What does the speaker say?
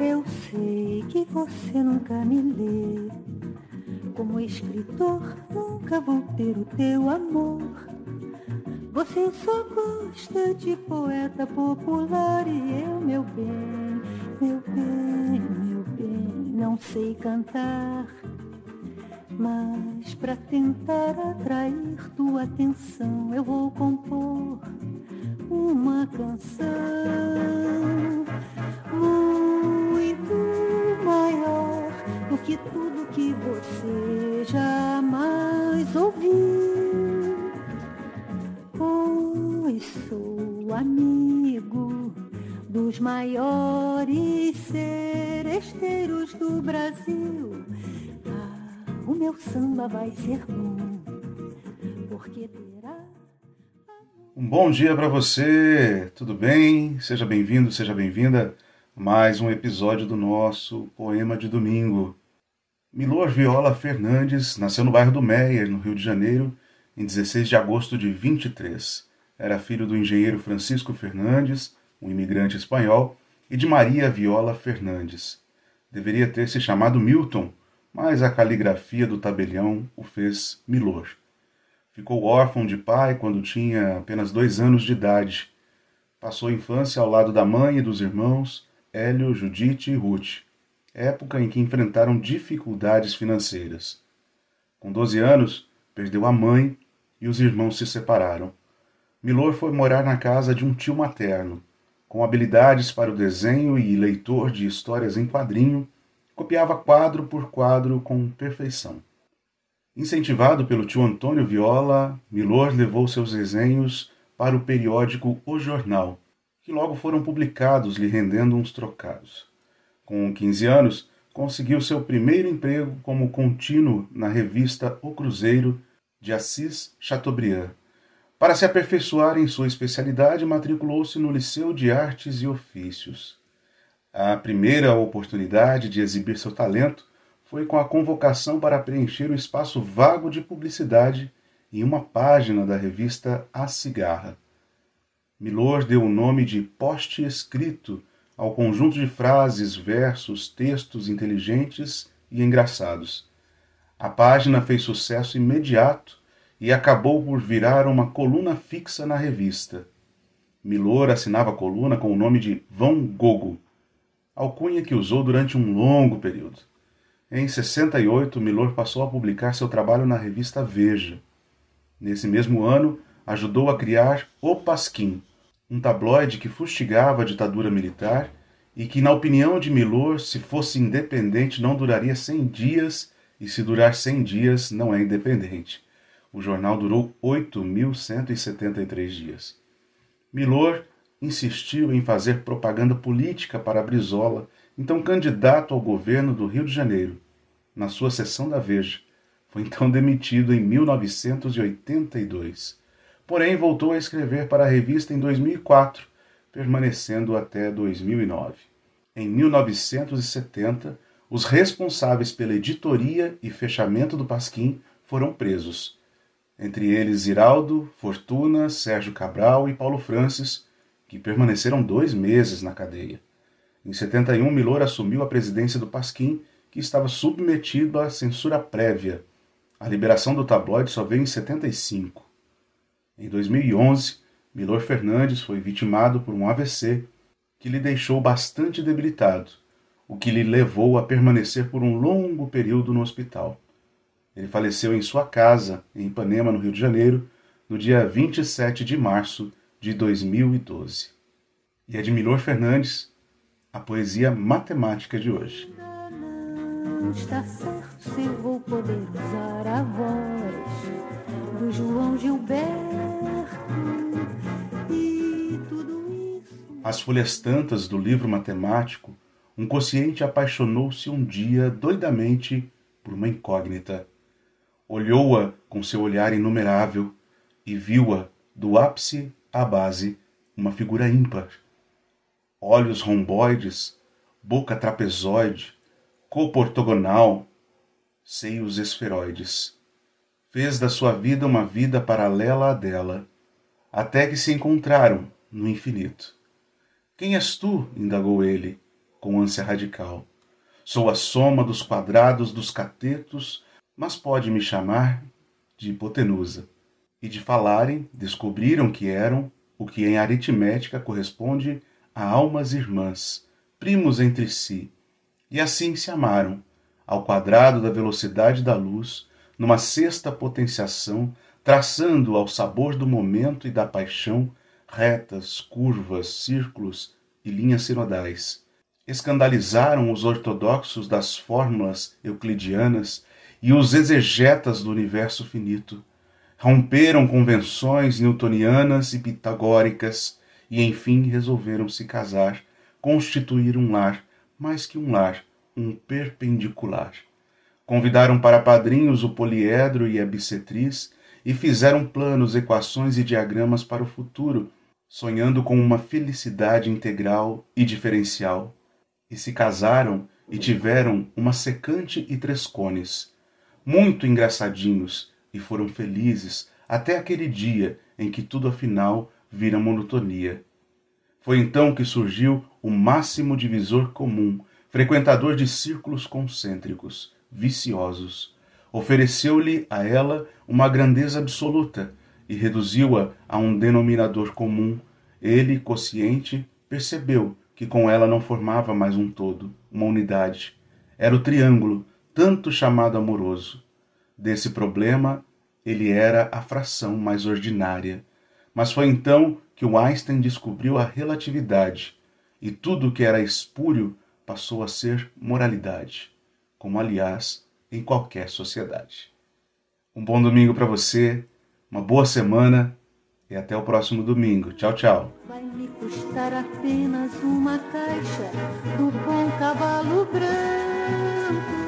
Eu sei que você nunca me lê. Como escritor, nunca vou ter o teu amor. Você só gosta de poeta popular e eu, meu bem, meu bem, meu bem, não sei cantar. Mas para tentar atrair tua atenção, eu vou compor uma canção muito maior do que tudo que você jamais ouviu. Pois sou amigo dos maiores seresteiros do Brasil. O meu samba vai ser bom, porque terá. Um bom dia para você, tudo bem? Seja bem-vindo, seja bem-vinda mais um episódio do nosso Poema de Domingo. Milor Viola Fernandes nasceu no bairro do Meier, no Rio de Janeiro, em 16 de agosto de 23. Era filho do engenheiro Francisco Fernandes, um imigrante espanhol, e de Maria Viola Fernandes. Deveria ter se chamado Milton, mas a caligrafia do tabelião o fez Milor. Ficou órfão de pai quando tinha apenas dois anos de idade. Passou a infância ao lado da mãe e dos irmãos, Hélio, Judite e Ruth, época em que enfrentaram dificuldades financeiras. Com 12 anos, perdeu a mãe e os irmãos se separaram. Milor foi morar na casa de um tio materno. Com habilidades para o desenho e leitor de histórias em quadrinho, copiava quadro por quadro com perfeição. Incentivado pelo tio Antônio Viola, Milor levou seus desenhos para o periódico O Jornal, que logo foram publicados, lhe rendendo uns trocados. Com 15 anos, conseguiu seu primeiro emprego como contínuo na revista O Cruzeiro de Assis Chateaubriand. Para se aperfeiçoar em sua especialidade, matriculou-se no Liceu de Artes e Ofícios. A primeira oportunidade de exibir seu talento foi com a convocação para preencher o espaço vago de publicidade em uma página da revista A Cigarra. Milor deu o nome de poste escrito ao conjunto de frases, versos, textos inteligentes e engraçados. A página fez sucesso imediato e acabou por virar uma coluna fixa na revista. Milor assinava a coluna com o nome de Vão Gogo, alcunha que usou durante um longo período. Em 68, Milor passou a publicar seu trabalho na revista Veja. Nesse mesmo ano, ajudou a criar O Pasquim, um tabloide que fustigava a ditadura militar e que, na opinião de Milor, se fosse independente não duraria 100 dias e se durar 100 dias não é independente. O jornal durou 8.173 dias. Milor insistiu em fazer propaganda política para Brizola então candidato ao governo do Rio de Janeiro, na sua sessão da Veja. Foi então demitido em 1982. Porém, voltou a escrever para a revista em 2004, permanecendo até 2009. Em 1970, os responsáveis pela editoria e fechamento do Pasquim foram presos. Entre eles Iraldo, Fortuna, Sérgio Cabral e Paulo Francis, que permaneceram dois meses na cadeia. Em 71, Milor assumiu a presidência do Pasquim, que estava submetido à censura prévia. A liberação do tabloide só veio em 75. Em 2011, Milor Fernandes foi vitimado por um AVC que lhe deixou bastante debilitado, o que lhe levou a permanecer por um longo período no hospital. Ele faleceu em sua casa, em Ipanema, no Rio de Janeiro, no dia 27 de março de 2012. E é de Milor Fernandes a poesia matemática de hoje. Não está certo se vou poder usar a voz do João Gilberto e tudo isso. As folhas tantas do livro matemático, um consciente apaixonou-se um dia doidamente por uma incógnita. Olhou-a com seu olhar inumerável e viu-a, do ápice à base, uma figura ímpar olhos romboides, boca trapezoide, corpo ortogonal, seios esferoides. fez da sua vida uma vida paralela à dela, até que se encontraram no infinito. Quem és tu? indagou ele, com ânsia radical. Sou a soma dos quadrados dos catetos, mas pode me chamar de hipotenusa. E de falarem, descobriram que eram o que em aritmética corresponde a almas irmãs, primos entre si, e assim se amaram, ao quadrado da velocidade da luz, numa sexta potenciação, traçando ao sabor do momento e da paixão retas, curvas, círculos e linhas sinodais. Escandalizaram os ortodoxos das fórmulas euclidianas e os exegetas do universo finito. Romperam convenções newtonianas e pitagóricas e, enfim, resolveram se casar, constituir um lar, mais que um lar, um perpendicular. Convidaram para padrinhos o poliedro e a bissetriz e fizeram planos, equações e diagramas para o futuro, sonhando com uma felicidade integral e diferencial. E se casaram e tiveram uma secante e três cones, muito engraçadinhos, e foram felizes até aquele dia em que tudo afinal vira monotonia. Foi então que surgiu o máximo divisor comum, frequentador de círculos concêntricos, viciosos. Ofereceu-lhe a ela uma grandeza absoluta e reduziu-a a um denominador comum. Ele, consciente, percebeu que com ela não formava mais um todo, uma unidade. Era o triângulo, tanto chamado amoroso. Desse problema, ele era a fração mais ordinária. Mas foi então que o Einstein descobriu a relatividade, e tudo que era espúrio passou a ser moralidade, como aliás em qualquer sociedade. Um bom domingo para você, uma boa semana e até o próximo domingo. Tchau, tchau. Vai me custar apenas uma caixa do bom cavalo branco.